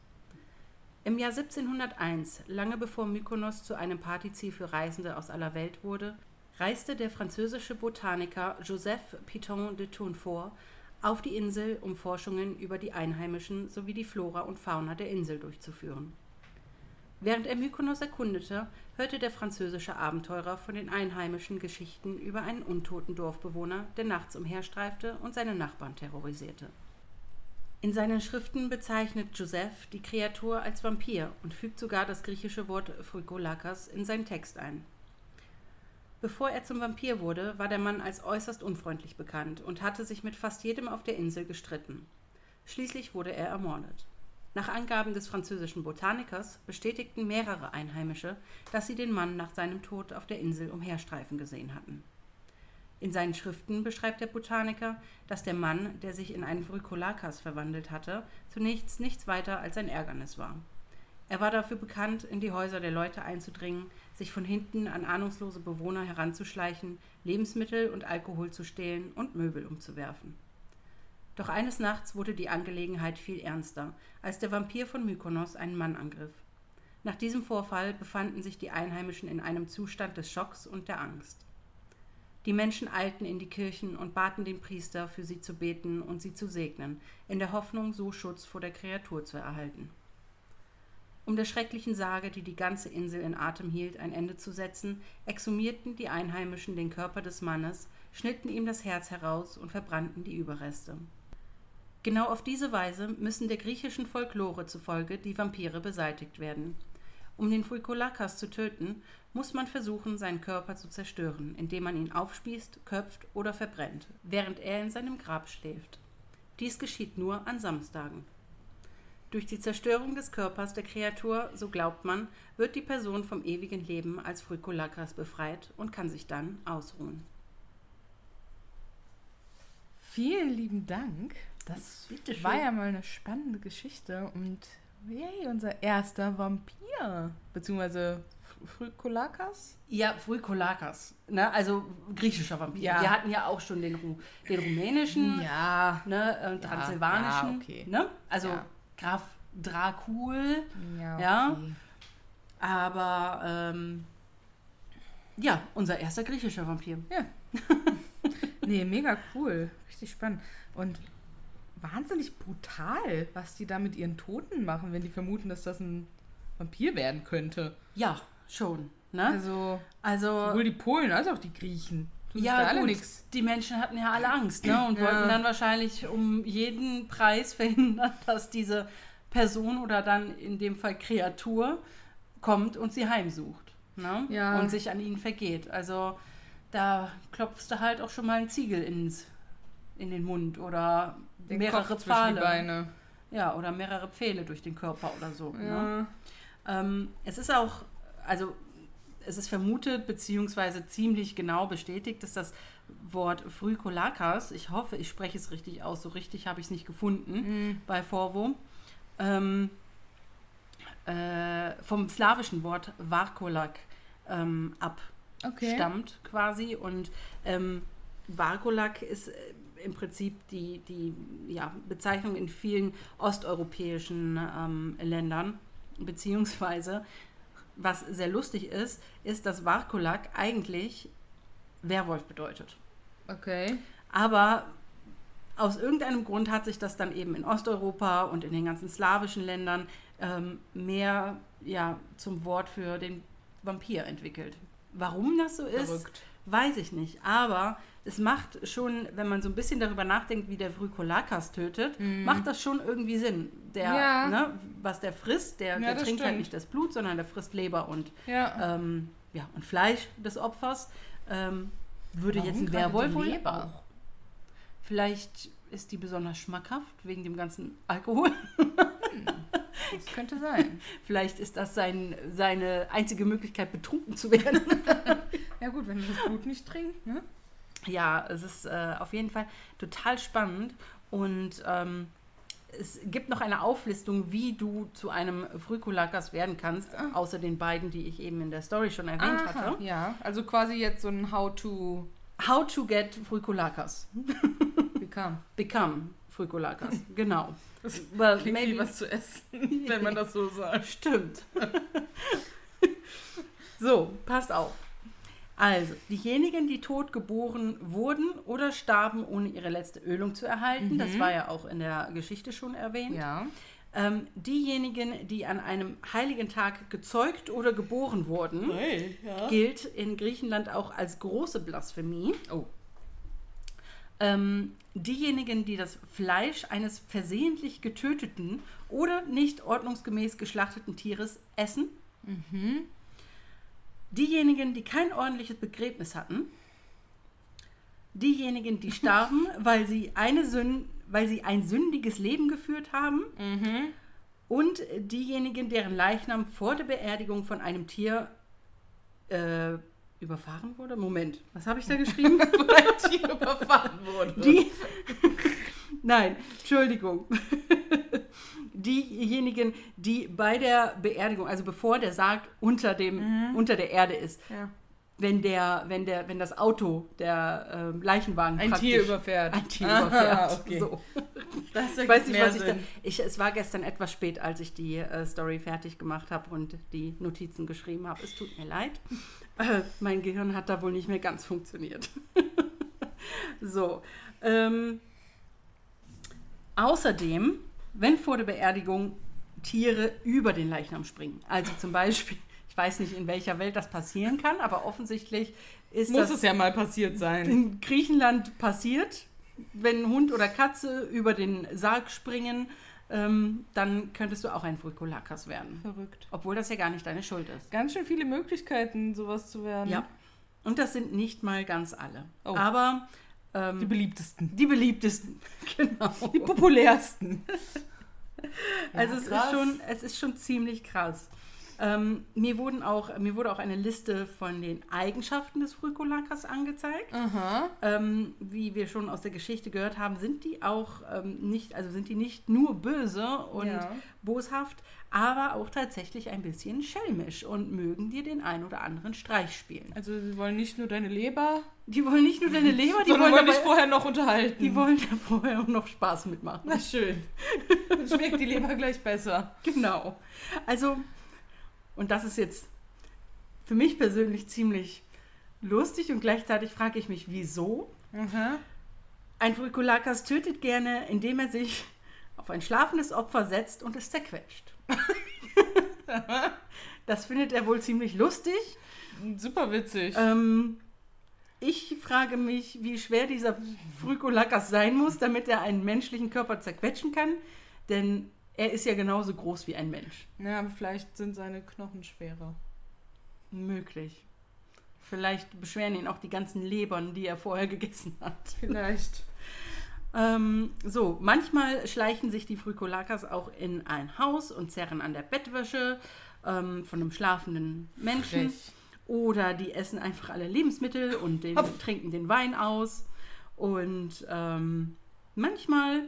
Im Jahr 1701, lange bevor Mykonos zu einem Partyziel für Reisende aus aller Welt wurde, reiste der französische Botaniker Joseph Piton de Tournefort auf die Insel, um Forschungen über die Einheimischen sowie die Flora und Fauna der Insel durchzuführen. Während er Mykonos erkundete, hörte der französische Abenteurer von den einheimischen Geschichten über einen untoten Dorfbewohner, der nachts umherstreifte und seine Nachbarn terrorisierte. In seinen Schriften bezeichnet Joseph die Kreatur als Vampir und fügt sogar das griechische Wort Phrykolakos in seinen Text ein. Bevor er zum Vampir wurde, war der Mann als äußerst unfreundlich bekannt und hatte sich mit fast jedem auf der Insel gestritten. Schließlich wurde er ermordet. Nach Angaben des französischen Botanikers bestätigten mehrere Einheimische, dass sie den Mann nach seinem Tod auf der Insel umherstreifen gesehen hatten. In seinen Schriften beschreibt der Botaniker, dass der Mann, der sich in einen Vrykolakas verwandelt hatte, zunächst nichts weiter als ein Ärgernis war. Er war dafür bekannt, in die Häuser der Leute einzudringen, sich von hinten an ahnungslose Bewohner heranzuschleichen, Lebensmittel und Alkohol zu stehlen und Möbel umzuwerfen. Doch eines Nachts wurde die Angelegenheit viel ernster, als der Vampir von Mykonos einen Mann angriff. Nach diesem Vorfall befanden sich die Einheimischen in einem Zustand des Schocks und der Angst. Die Menschen eilten in die Kirchen und baten den Priester, für sie zu beten und sie zu segnen, in der Hoffnung, so Schutz vor der Kreatur zu erhalten. Um der schrecklichen Sage, die die ganze Insel in Atem hielt, ein Ende zu setzen, exhumierten die Einheimischen den Körper des Mannes, schnitten ihm das Herz heraus und verbrannten die Überreste. Genau auf diese Weise müssen der griechischen Folklore zufolge die Vampire beseitigt werden. Um den Fuikolakas zu töten, muss man versuchen, seinen Körper zu zerstören, indem man ihn aufspießt, köpft oder verbrennt, während er in seinem Grab schläft. Dies geschieht nur an Samstagen. Durch die Zerstörung des Körpers der Kreatur, so glaubt man, wird die Person vom ewigen Leben als Frykolakas befreit und kann sich dann ausruhen. Vielen lieben Dank. Das war ja mal eine spannende Geschichte und yay, unser erster Vampir, beziehungsweise Frykolakas? Ja, Frykolakas. Ne? Also griechischer Vampir. Ja. Wir hatten ja auch schon den, Ru den rumänischen, ja. ne? Äh, transsilvanischen. Ja, okay. ne? Also. Graf Dracul. Ja. ja. Aber ähm, ja, unser erster griechischer Vampir. Ja. nee, mega cool. Richtig spannend. Und wahnsinnig brutal, was die da mit ihren Toten machen, wenn die vermuten, dass das ein Vampir werden könnte. Ja, schon. Ne? Also, also sowohl die Polen als auch die Griechen. Ja, gut. Nix. Die Menschen hatten ja alle Angst ne? und ja. wollten dann wahrscheinlich um jeden Preis verhindern, dass diese Person oder dann in dem Fall Kreatur kommt und sie heimsucht. Ne? Ja. Und sich an ihnen vergeht. Also da klopfst du halt auch schon mal einen Ziegel ins, in den Mund oder den mehrere Pfeile. Ja, oder mehrere Pfähle durch den Körper oder so. Ne? Ja. Ne? Ähm, es ist auch, also es ist vermutet beziehungsweise ziemlich genau bestätigt, dass das Wort Frykolakas, ich hoffe, ich spreche es richtig aus, so richtig habe ich es nicht gefunden mhm. bei Vorwo, ähm, äh, vom slawischen Wort Varkolak ähm, abstammt okay. quasi. Und ähm, Varkolak ist äh, im Prinzip die, die ja, Bezeichnung in vielen osteuropäischen ähm, Ländern, beziehungsweise was sehr lustig ist, ist, dass Varkolak eigentlich Werwolf bedeutet. Okay. Aber aus irgendeinem Grund hat sich das dann eben in Osteuropa und in den ganzen slawischen Ländern ähm, mehr ja, zum Wort für den Vampir entwickelt. Warum das so ist, Verrückt. Weiß ich nicht. Aber es macht schon, wenn man so ein bisschen darüber nachdenkt, wie der Frykolakas tötet, mhm. macht das schon irgendwie Sinn. Der, ja. ne, was der frisst, der, ja, der trinkt halt stimmt. halt nicht das Blut, sondern der frisst Leber und, ja. Ähm, ja, und Fleisch des Opfers. Ähm, würde Warum jetzt ein Werwolf wohl auch. Vielleicht ist die besonders schmackhaft wegen dem ganzen Alkohol. Hm, das könnte sein. Vielleicht ist das sein, seine einzige Möglichkeit, betrunken zu werden. ja gut, wenn er das Blut nicht trinkt, ne? Ja, es ist äh, auf jeden Fall total spannend und ähm, es gibt noch eine Auflistung, wie du zu einem Frykolakas werden kannst, ah. außer den beiden, die ich eben in der Story schon erwähnt Aha, hatte. Ja, also quasi jetzt so ein How-to. How to get Frykolakas. Become. Become Frykolakas, genau. Das well, klingt maybe. wie was zu essen, wenn man das so sagt. Stimmt. so, passt auf. Also, diejenigen, die tot geboren wurden oder starben, ohne ihre letzte Ölung zu erhalten, das war ja auch in der Geschichte schon erwähnt. Ja. Ähm, diejenigen, die an einem heiligen Tag gezeugt oder geboren wurden, gilt in Griechenland auch als große Blasphemie. Oh. Ähm, diejenigen, die das Fleisch eines versehentlich getöteten oder nicht ordnungsgemäß geschlachteten Tieres essen. Diejenigen, die kein ordentliches Begräbnis hatten. Diejenigen, die starben, weil sie, eine Sün weil sie ein sündiges Leben geführt haben. Und diejenigen, deren Leichnam vor der Beerdigung von einem Tier äh, überfahren wurde. Moment, was habe ich da geschrieben? Weil die überfahren wurden. Die. Nein, Entschuldigung. Diejenigen, die bei der Beerdigung, also bevor der Sarg unter, dem, unter der Erde ist, Ja. wenn, der, wenn, der, wenn das Auto, der ähm, Leichenwagen Ein Tier überfährt. Ein Tier Ah, überfährt. okay. So. Ich weiß nicht, was ich da. Ich, es war gestern etwas spät, als ich die äh, Story fertig gemacht habe und die Notizen geschrieben habe. Es tut mir leid. Äh, mein Gehirn hat da wohl nicht mehr ganz funktioniert. so. Ähm, außerdem, wenn vor der Beerdigung Tiere über den Leichnam springen, also zum Beispiel, ich weiß nicht, in welcher Welt das passieren kann, aber offensichtlich ist Muss das es ja mal passiert sein. in Griechenland passiert, wenn Hund oder Katze über den Sarg springen, ähm, dann könntest du auch ein Frikolakas werden. Verrückt. Obwohl das ja gar nicht deine Schuld ist. Ganz schön viele Möglichkeiten, sowas zu werden. Ja. Und das sind nicht mal ganz alle. Oh. Aber Die ähm, beliebtesten. die beliebtesten. Genau. Die populärsten. Also es ist, schon, es ist schon ziemlich krass. Ähm, mir, wurden auch, mir wurde auch eine Liste von den Eigenschaften des Frikolakas angezeigt. Ähm, wie wir schon aus der Geschichte gehört haben, sind die auch ähm, nicht, also sind die nicht nur böse und Ja. boshaft, aber auch tatsächlich ein bisschen schelmisch und mögen dir den ein oder anderen Streich spielen. Also sie wollen nicht nur deine Leber, Die wollen nicht nur deine Leber, die wollen, wollen dich vorher noch unterhalten. die wollen da vorher auch noch Spaß mitmachen. Na schön. Dann schmeckt die Leber gleich besser. Genau. Also, und das ist jetzt für mich persönlich ziemlich lustig und gleichzeitig frage ich mich, wieso? Aha. Ein Frikolakas tötet gerne, indem er sich auf ein schlafendes Opfer setzt und es zerquetscht. das findet er wohl ziemlich lustig. Super witzig. Ähm, ich frage mich, wie schwer dieser Frikolakas sein muss, damit er einen menschlichen Körper zerquetschen kann. Denn er ist ja genauso groß wie ein Mensch. ja, aber vielleicht sind seine Knochen schwerer. Möglich. Vielleicht beschweren ihn auch die ganzen Lebern, die er vorher gegessen hat. Vielleicht. Ähm, so, manchmal schleichen sich die Frikolakas auch in ein Haus und zerren an der Bettwäsche ähm, von einem schlafenden Menschen. Frech. Oder die essen einfach alle Lebensmittel und den, trinken den Wein aus. Und ähm, manchmal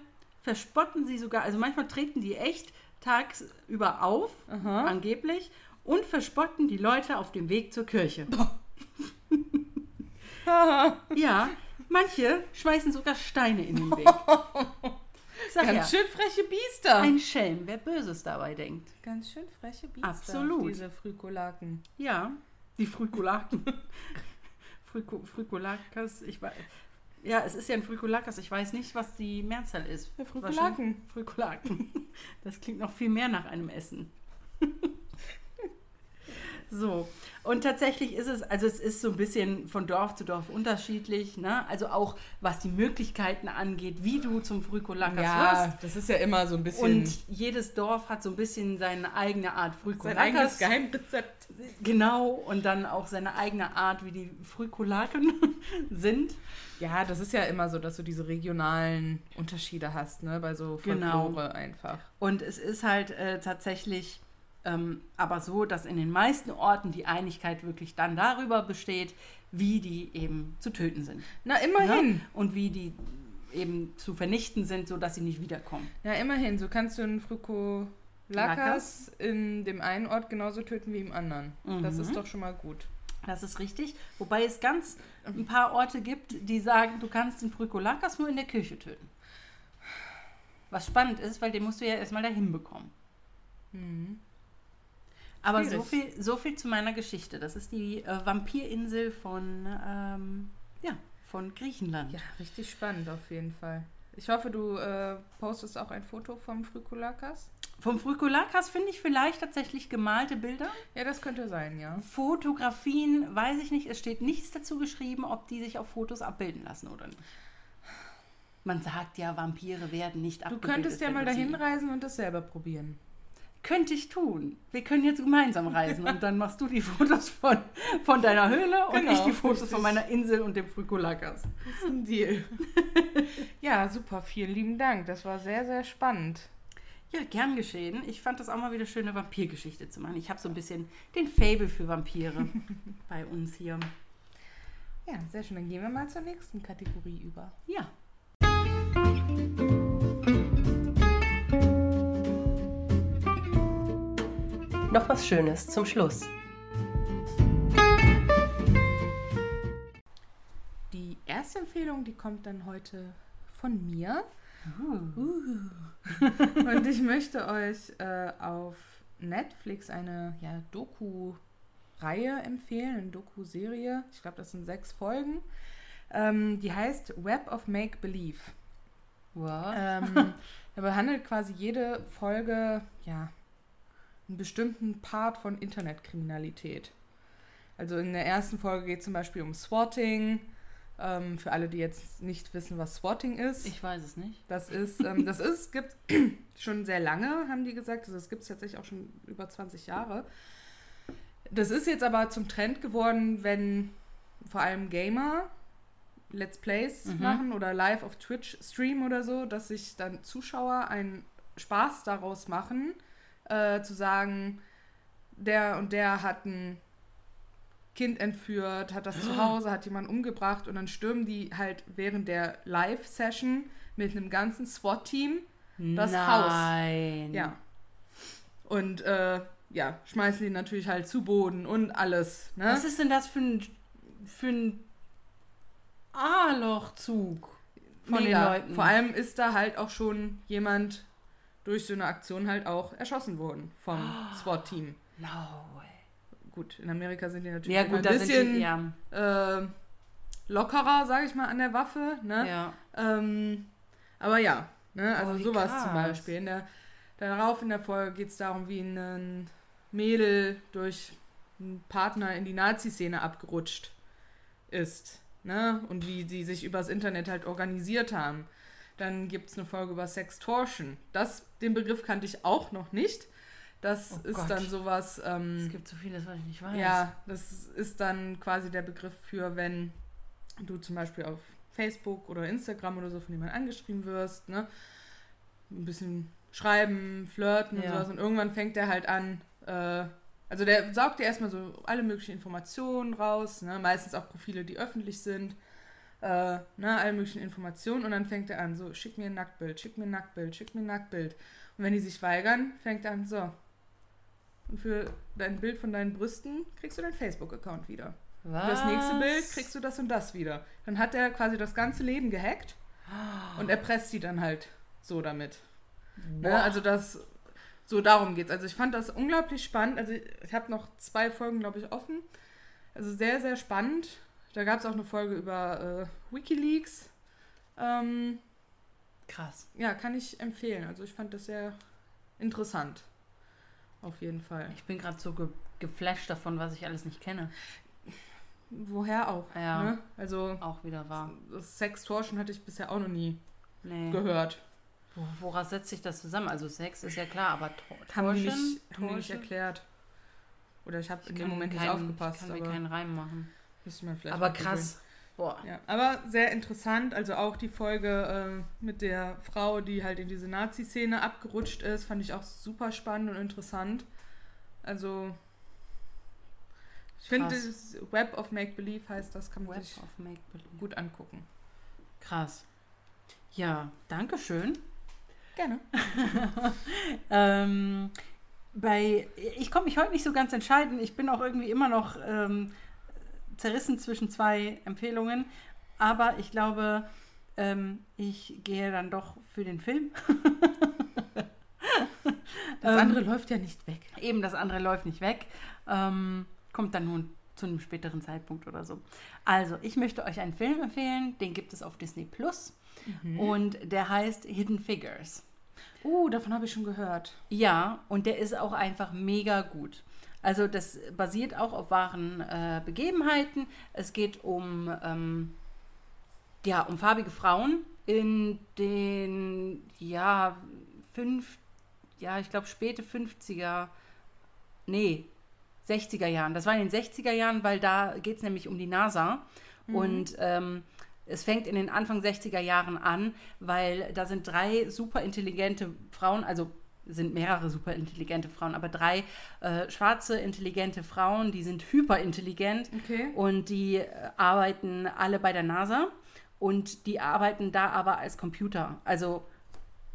verspotten sie sogar, also manchmal treten die echt tagsüber auf, Aha. angeblich, und verspotten die Leute auf dem Weg zur Kirche. ja, manche schmeißen sogar Steine in den Weg. Sag ja, Ganz schön freche Biester. ein Schelm, wer Böses dabei denkt. Ganz schön freche Biester. Absolut. Diese Frikolaken. Ja, die Frikolaken. Friko, Frikolakas, ich weiß. Ja, es ist ja ein Frikolakas. Ich weiß nicht, was die Mehrzahl ist. Ja. Wahrscheinlich Frikolaken. Das klingt noch viel mehr nach einem Essen. So, und tatsächlich ist es, also es ist so ein bisschen von Dorf zu Dorf unterschiedlich, ne? Also auch was die Möglichkeiten angeht, wie du zum Frikolakas wirst. Ja, das ist ja immer so ein bisschen Und jedes Dorf hat so ein bisschen seine eigene Art sein Frikolakas. eigenes Geheimrezept. Genau, und dann auch seine eigene Art, wie die Frikolaken sind. Ja, das ist ja immer so, dass du diese regionalen Unterschiede hast, ne? Bei so Genau. Folklore einfach. Und es ist halt äh, tatsächlich ähm, aber so, dass in den meisten Orten die Einigkeit wirklich dann darüber besteht, wie die eben zu töten sind. Na, immerhin. Ne? Und wie die eben zu vernichten sind, sodass sie nicht wiederkommen. Ja, immerhin. So kannst du einen Frikolakas in dem einen Ort genauso töten wie im anderen. Das Mhm. ist doch schon mal gut. Das ist richtig. Wobei es ganz ein paar Orte gibt, die sagen, du kannst den Frikolakas nur in der Kirche töten. Was spannend ist, weil den musst du ja erstmal dahin bekommen. Mhm. Aber so viel, so viel zu meiner Geschichte. Das ist die äh, Vampirinsel von, ähm, ja, von Griechenland. Ja, richtig spannend auf jeden Fall. Ich hoffe, du äh, postest auch ein Foto vom Frykulakas. Vom Frykulakas finde ich vielleicht tatsächlich gemalte Bilder. Ja, das könnte sein, ja. Fotografien, weiß ich nicht. Es steht nichts dazu geschrieben, ob die sich auf Fotos abbilden lassen oder nicht. Man sagt ja, Vampire werden nicht Du abgebildet. könntest ja mal du dahin reisen und das selber probieren. Könnte ich tun. Wir können jetzt gemeinsam reisen und dann machst du die Fotos von, von deiner Höhle und Genau, ich die Fotos richtig. von meiner Insel und dem Frykulakas. Das ist ein Deal. ja, super, vielen lieben Dank. Das war sehr, sehr spannend. Ja, gern geschehen. Ich fand das auch mal wieder schön, eine Vampirgeschichte zu machen. Ich habe so ein bisschen den Fable für Vampire bei uns hier. Ja, sehr schön. Dann gehen wir mal zur nächsten Kategorie über. Ja. Noch was Schönes zum Schluss. Die erste Empfehlung, die kommt dann heute von mir. Und ich möchte euch äh, auf Netflix eine ja, Doku-Reihe empfehlen, eine Doku-Serie. Ich glaube, das sind sechs Folgen. Ähm, die heißt Web of Make Believe. Wow. Ähm, er behandelt quasi jede Folge, ja, einen bestimmten Part von Internetkriminalität. Also in der ersten Folge geht es zum Beispiel um Swatting. Ähm, für alle, die jetzt nicht wissen, was Swatting ist. Ich weiß es nicht. Das ist, ähm, das ist, gibt schon sehr lange, haben die gesagt. Also das gibt es tatsächlich auch schon über 20 Jahre. Das ist jetzt aber zum Trend geworden, wenn vor allem Gamer Let's Plays Mhm. machen oder live auf Twitch streamen oder so, dass sich dann Zuschauer einen Spaß daraus machen, äh, zu sagen, der und der hat ein Kind entführt, hat das zu Hause, hat jemanden umgebracht und dann stürmen die halt während der Live-Session mit einem ganzen SWAT-Team Das Haus. Nein. ja. Und äh, ja, schmeißen die natürlich halt zu Boden und alles. Ne? Was ist denn das für ein, für ein A-Loch-Zug von Mega. den Leuten? Vor allem ist da halt auch schon jemand durch so eine Aktion halt auch erschossen worden vom SWAT-Team. No way. Gut, in Amerika sind die natürlich Ja, gut, ein bisschen die, ja. äh, lockerer, sage ich mal, an der Waffe. Ne? ja. Ähm, aber ja, ne? also Oh, sowas krass. zum Beispiel. In der, darauf in der Folge geht es darum, wie ein Mädel durch einen Partner in die Nazi-Szene abgerutscht ist. Ne? Und wie sie sich übers Internet halt organisiert haben. Dann gibt es eine Folge über Sextortion. Das, den Begriff kannte ich auch noch nicht. Das Oh ist Gott. dann sowas. Ähm, Es gibt so vieles, was ich nicht weiß. ja, das ist dann quasi der Begriff für, wenn du zum Beispiel auf Facebook oder Instagram oder so von jemandem angeschrieben wirst, ne? Ein bisschen schreiben, flirten und Ja. sowas. Und irgendwann fängt der halt an, äh, also der saugt dir erstmal so alle möglichen Informationen raus, ne? meistens auch Profile, die öffentlich sind, äh, ne? alle möglichen Informationen und dann fängt er an, so, schick mir ein Nacktbild, schick mir ein Nacktbild, schick mir ein Nacktbild. Und wenn die sich weigern, fängt er an, so, und für dein Bild von deinen Brüsten kriegst du deinen Facebook-Account wieder. Was? Für das nächste Bild kriegst du das und das wieder. Dann hat er quasi das ganze Leben gehackt und erpresst sie dann halt so damit. Ne? Also das, so darum geht's. Also ich fand das unglaublich spannend. Also ich, ich habe noch zwei Folgen, glaube ich, offen. Also sehr, sehr spannend. Da gab es auch eine Folge über äh, Wikileaks. Ähm, Krass. ja, kann ich empfehlen. Also ich fand das sehr interessant. Auf jeden Fall. Ich bin gerade so ge geflasht davon, was ich alles nicht kenne. Woher auch. Ja. Ne? Also Auch wieder wahr. Sextortion hatte ich bisher auch noch nie Nee. gehört. Wo- Woraus setzt sich das zusammen? Also Sex ist ja klar, aber Tor Haben die Torschen? nicht, haben die nicht erklärt. Oder ich habe in dem Moment nicht keinen- aufgepasst. Ich kann mir keinen Reim machen. Müsste man vielleicht aber krass. Boah. Ja, aber sehr interessant. Also auch die Folge äh, mit der Frau, die halt in diese Nazi-Szene abgerutscht ist, fand ich auch super spannend und interessant. Also ich finde, das Web of Make Believe heißt, das kann man Web sich gut angucken. Krass. Ja, danke schön. Gerne. Ähm, bei, ich konnte mich heute nicht so ganz entscheiden. Ich bin auch irgendwie immer noch ähm, zerrissen zwischen zwei Empfehlungen. Aber ich glaube, ähm, ich gehe dann doch für den Film. Das Ähm, andere läuft ja nicht weg. Eben, das andere läuft nicht weg. Ähm, kommt dann nun zu einem späteren Zeitpunkt oder so. Also, ich möchte euch einen Film empfehlen, den gibt es auf Disney Plus. Und der heißt Hidden Figures. Uh, davon habe ich schon gehört. Ja, und der ist auch einfach mega gut. Also das basiert auch auf wahren äh, Begebenheiten. Es geht um, ähm, ja, um farbige Frauen in den, ja, fünf, ja, ich glaube späte 50er, nee, 60er Jahren. Das war in den 60er Jahren, weil da geht es nämlich um die NASA. Und ähm, es fängt in den Anfang 60er Jahren an, weil da sind drei super intelligente Frauen, also sind mehrere super intelligente Frauen, aber drei äh, schwarze intelligente Frauen, die sind hyperintelligent Okay. und die äh, arbeiten alle bei der NASA und die arbeiten da aber als Computer. Also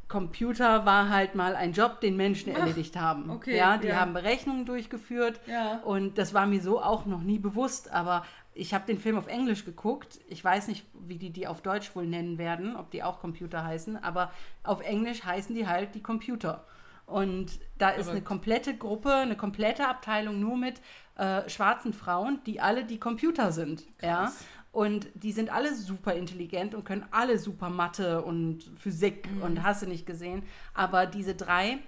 Computer war halt mal ein Job, den Menschen erledigt haben. okay, ja, die ja. haben Berechnungen durchgeführt Ja. und das war mir so auch noch nie bewusst, aber ich habe den Film auf Englisch geguckt. Ich weiß nicht, wie die die auf Deutsch wohl nennen werden, ob die auch Computer heißen, aber auf Englisch heißen die halt die Computer. Und da ist eine Verrückt. komplette Gruppe, eine komplette Abteilung nur mit äh, schwarzen Frauen, die alle die Computer sind. Ja? Krass. Und die sind alle super intelligent und können alle super Mathe und Physik und hast du nicht gesehen. Aber diese drei,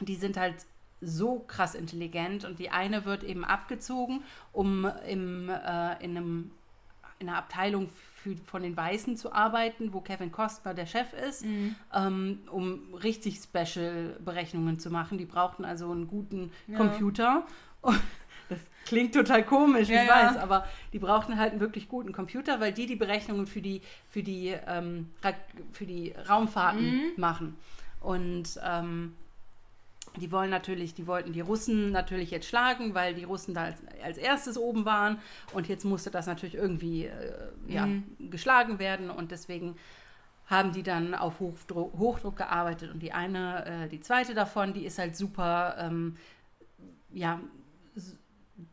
die sind halt so krass intelligent und die eine wird eben abgezogen, um im, äh, in, einem, in einer Abteilung für, von den Weißen zu arbeiten, wo Kevin Costner der Chef ist, ähm, um richtig Special Berechnungen zu machen. Die brauchten also einen guten Ja. Computer. Das klingt total komisch, Ja, ich ja. weiß, aber die brauchten halt einen wirklich guten Computer, weil die die Berechnungen für die, für die, ähm, für die Raumfahrten Mhm. machen. Und ähm, die wollen natürlich, die wollten die Russen natürlich jetzt schlagen, weil die Russen da als, als erstes oben waren. Und jetzt musste das natürlich irgendwie äh, ja, Mhm. geschlagen werden. Und deswegen haben die dann auf Hochdruck, Hochdruck gearbeitet. Und die eine, äh, die zweite davon, die ist halt super, ähm, ja,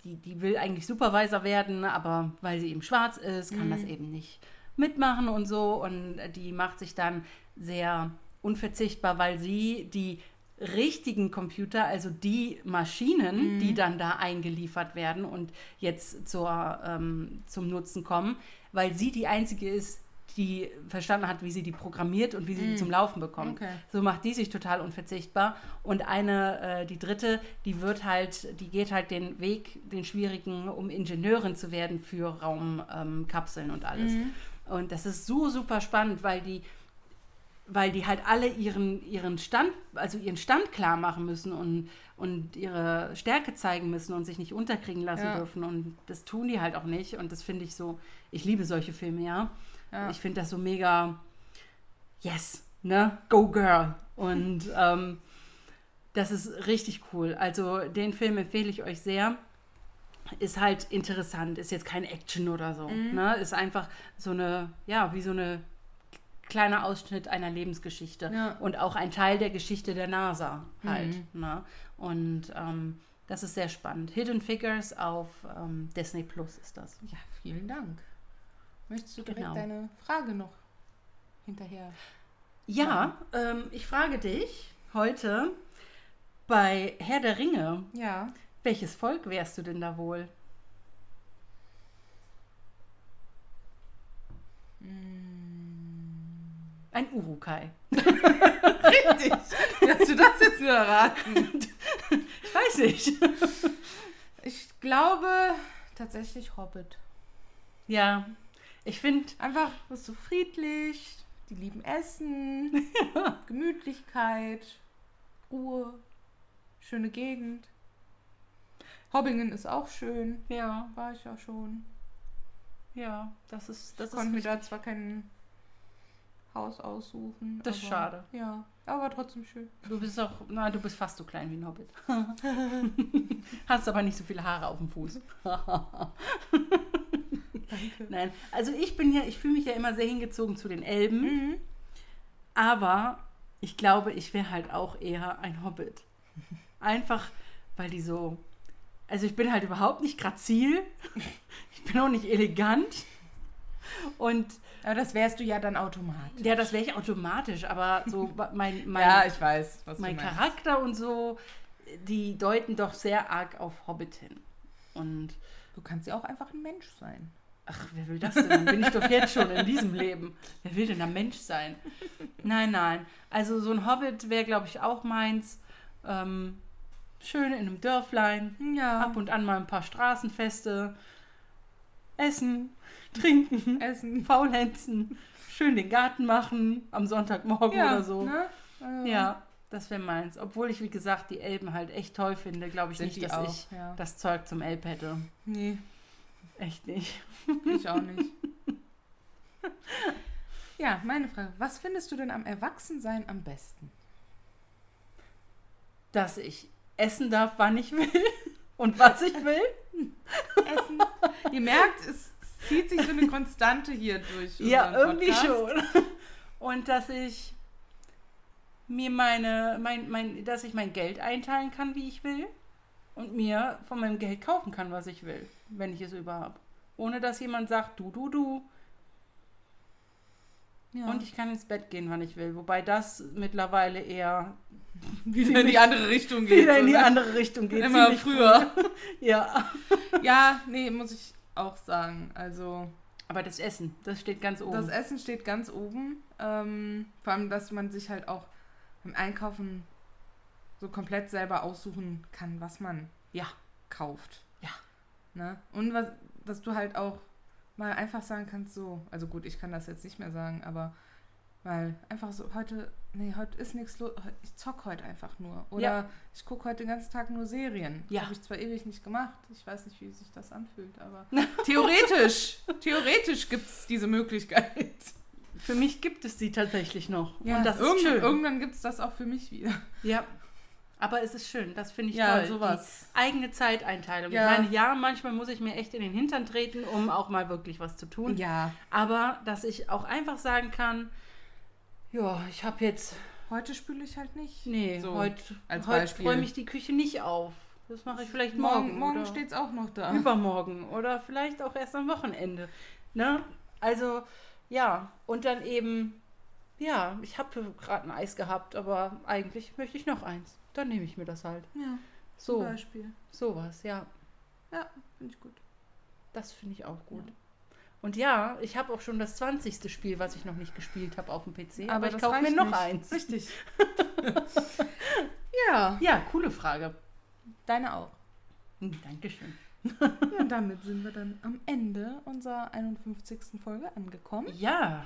die, die will eigentlich Supervisor werden, aber weil sie eben schwarz ist, kann das eben nicht mitmachen und so. Und die macht sich dann sehr unverzichtbar, weil sie die richtigen Computer, also die Maschinen, die dann da eingeliefert werden und jetzt zur, ähm, zum Nutzen kommen, weil sie die einzige ist, die verstanden hat, wie sie die programmiert und wie sie die zum Laufen bekommt. Okay. So macht die sich total unverzichtbar. Und eine, äh, die dritte, die wird halt, die geht halt den Weg, den schwierigen, um Ingenieurin zu werden für Raumkapseln ähm, und alles. Und das ist so super spannend, weil die, weil die halt alle ihren, ihren Stand, also ihren Stand klar machen müssen und, und ihre Stärke zeigen müssen und sich nicht unterkriegen lassen Ja. dürfen. Und das tun die halt auch nicht. Und das finde ich so, ich liebe solche Filme, ja. Ja. Ich finde das so mega, yes, ne? Go Girl. Und ähm, das ist richtig cool. Also den Film empfehle ich euch sehr. Ist halt interessant, ist jetzt kein Action oder so. Mhm. Ne? Ist einfach so eine, ja, wie so eine kleiner Ausschnitt einer Lebensgeschichte Ja. und auch ein Teil der Geschichte der NASA halt. Mhm. Ne? Und ähm, das ist sehr spannend. Hidden Figures auf ähm, Disney Plus ist das. Ja, vielen Dank. Möchtest du direkt Genau. deine Frage noch hinterher? Ja, ähm, ich frage dich heute bei Herr der Ringe, Ja. welches Volk wärst du denn da wohl? Ein Urukai. Richtig. Hast du das jetzt nur erraten? Ich weiß nicht. Ich glaube tatsächlich Hobbit. ja, ich finde, Einfach, das ist so friedlich, die lieben Essen, Gemütlichkeit, Ruhe, schöne Gegend. Hobbingen ist auch schön, ja, war ich ja schon. ja, das ist, das Ich konnte mir da zwar kein Haus aussuchen. Das ist aber- schade. Ja, aber trotzdem schön. Du bist auch, na, du bist fast so klein wie ein Hobbit. Hast aber nicht so viele Haare auf dem Fuß. Danke. Nein, also ich bin ja, ich fühle mich ja immer sehr hingezogen zu den Elben, Mhm. aber ich glaube, ich wäre halt auch eher ein Hobbit. Einfach, weil die so, also ich bin halt überhaupt nicht grazil, ich bin auch nicht elegant und Aber das wärst du ja dann automatisch. Ja, das wäre ich automatisch, aber so mein, mein, ja, ich weiß, was mein. Charakter und so, die deuten doch sehr arg auf Hobbit hin. Und Du kannst ja auch einfach ein Mensch sein. ach, wer will das denn? Dann bin ich doch jetzt schon in diesem Leben. Wer will denn ein Mensch sein? Nein, nein. Also so ein Hobbit wäre, glaube ich, auch meins. Ähm, schön in einem Dörflein, Ja. ab und an mal ein paar Straßenfeste, essen, trinken, Essen. faulenzen, schön den Garten machen am Sonntagmorgen Ja, oder so. Ne? Also, Ja, das wäre meins. Obwohl ich, wie gesagt, die Elben halt echt toll finde, glaube ich Sind nicht, dass auch, ich ja. das Zeug zum Elb hätte. Nee, Echt nicht. ich auch nicht. ja, meine Frage. Was findest du denn am Erwachsensein am besten? Dass ich essen darf, wann ich will und was ich will. Essen. Ihr merkt, es zieht sich so eine Konstante hier durch. Ja, irgendwie Podcast. schon. Und dass ich mir meine, mein, mein, dass ich mein Geld einteilen kann, wie ich will. Und mir von meinem Geld kaufen kann, was ich will, wenn ich es überhaupt. Ohne dass jemand sagt, du, du, du. Ja. Und ich kann ins Bett gehen, wann ich will. Wobei das mittlerweile eher wieder in die andere Richtung geht. wieder in die andere Richtung geht. Immer früher. früh. Ja. Ja, nee, muss ich auch sagen. Also, Aber das Essen, das steht ganz oben. das Essen steht ganz oben. Ähm, vor allem, dass man sich halt auch beim Einkaufen so komplett selber aussuchen kann, was man ja. kauft. Ja. Ne? Und was, dass du halt auch mal einfach sagen kannst, so, also gut, ich kann das jetzt nicht mehr sagen, aber weil einfach so, heute, nee, heute ist nichts los, ich zock heute einfach nur. Oder Ja. ich gucke heute den ganzen Tag nur Serien. Ja. Habe ich zwar ewig nicht gemacht, ich weiß nicht, wie sich das anfühlt, aber theoretisch, theoretisch gibt es diese Möglichkeit. Für mich gibt es die tatsächlich noch. Ja, Und das ist irgend- schön. Irgendwann gibt es das auch für mich wieder. Ja. Aber es ist schön, das finde ich Ja, toll. sowas. Die eigene Zeiteinteilung. Ja. Ich meine, ja, manchmal muss ich mir echt in den Hintern treten, um auch mal wirklich was zu tun. Ja. Aber dass ich auch einfach sagen kann, ja, ich habe jetzt, Heute spüle ich halt nicht. nee, So, heute, als heute Beispiel. räume ich die Küche nicht auf. Das mache ich vielleicht morgen. Morgen, morgen oder steht es auch noch da. übermorgen oder vielleicht auch erst am Wochenende. Ne? Also, ja, und dann eben, ja, ich habe gerade ein Eis gehabt, aber eigentlich möchte ich noch eins. Dann nehme ich mir das halt. Ja, zum So, Beispiel. sowas, ja. Ja, finde ich gut. Das finde ich auch gut. Und ja, ich habe auch schon das 20. Spiel, was ich noch nicht gespielt habe auf dem PC. Aber, ich das kaufe mir noch nicht. eins. Richtig. ja, Ja, coole Frage. deine auch. Hm, Dankeschön. Ja, und damit sind wir dann am Ende unserer 51. Folge angekommen. Ja,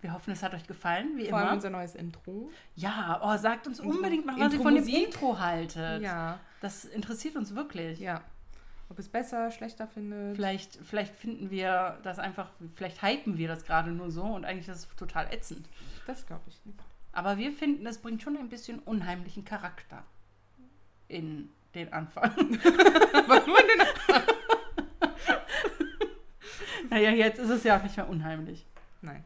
wir hoffen, es hat euch gefallen, wie Vor allem immer. unser neues Intro. Ja, oh, sagt uns Intro- unbedingt mal, was ihr von dem? Intro haltet. Ja, Das interessiert uns wirklich. ja. Ob es besser, schlechter findet. Vielleicht, vielleicht finden wir das einfach, vielleicht hypen wir das gerade nur so und eigentlich ist es total ätzend. Das glaube ich nicht. Aber wir finden, es bringt schon ein bisschen unheimlichen Charakter in den Anfang. Aber nur in den naja, jetzt ist es ja auch nicht mehr unheimlich. Nein.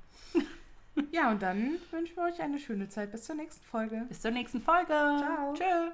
Ja, und dann wünschen wir euch eine schöne Zeit. Bis zur nächsten Folge. Bis zur nächsten Folge. Ciao. Tschö.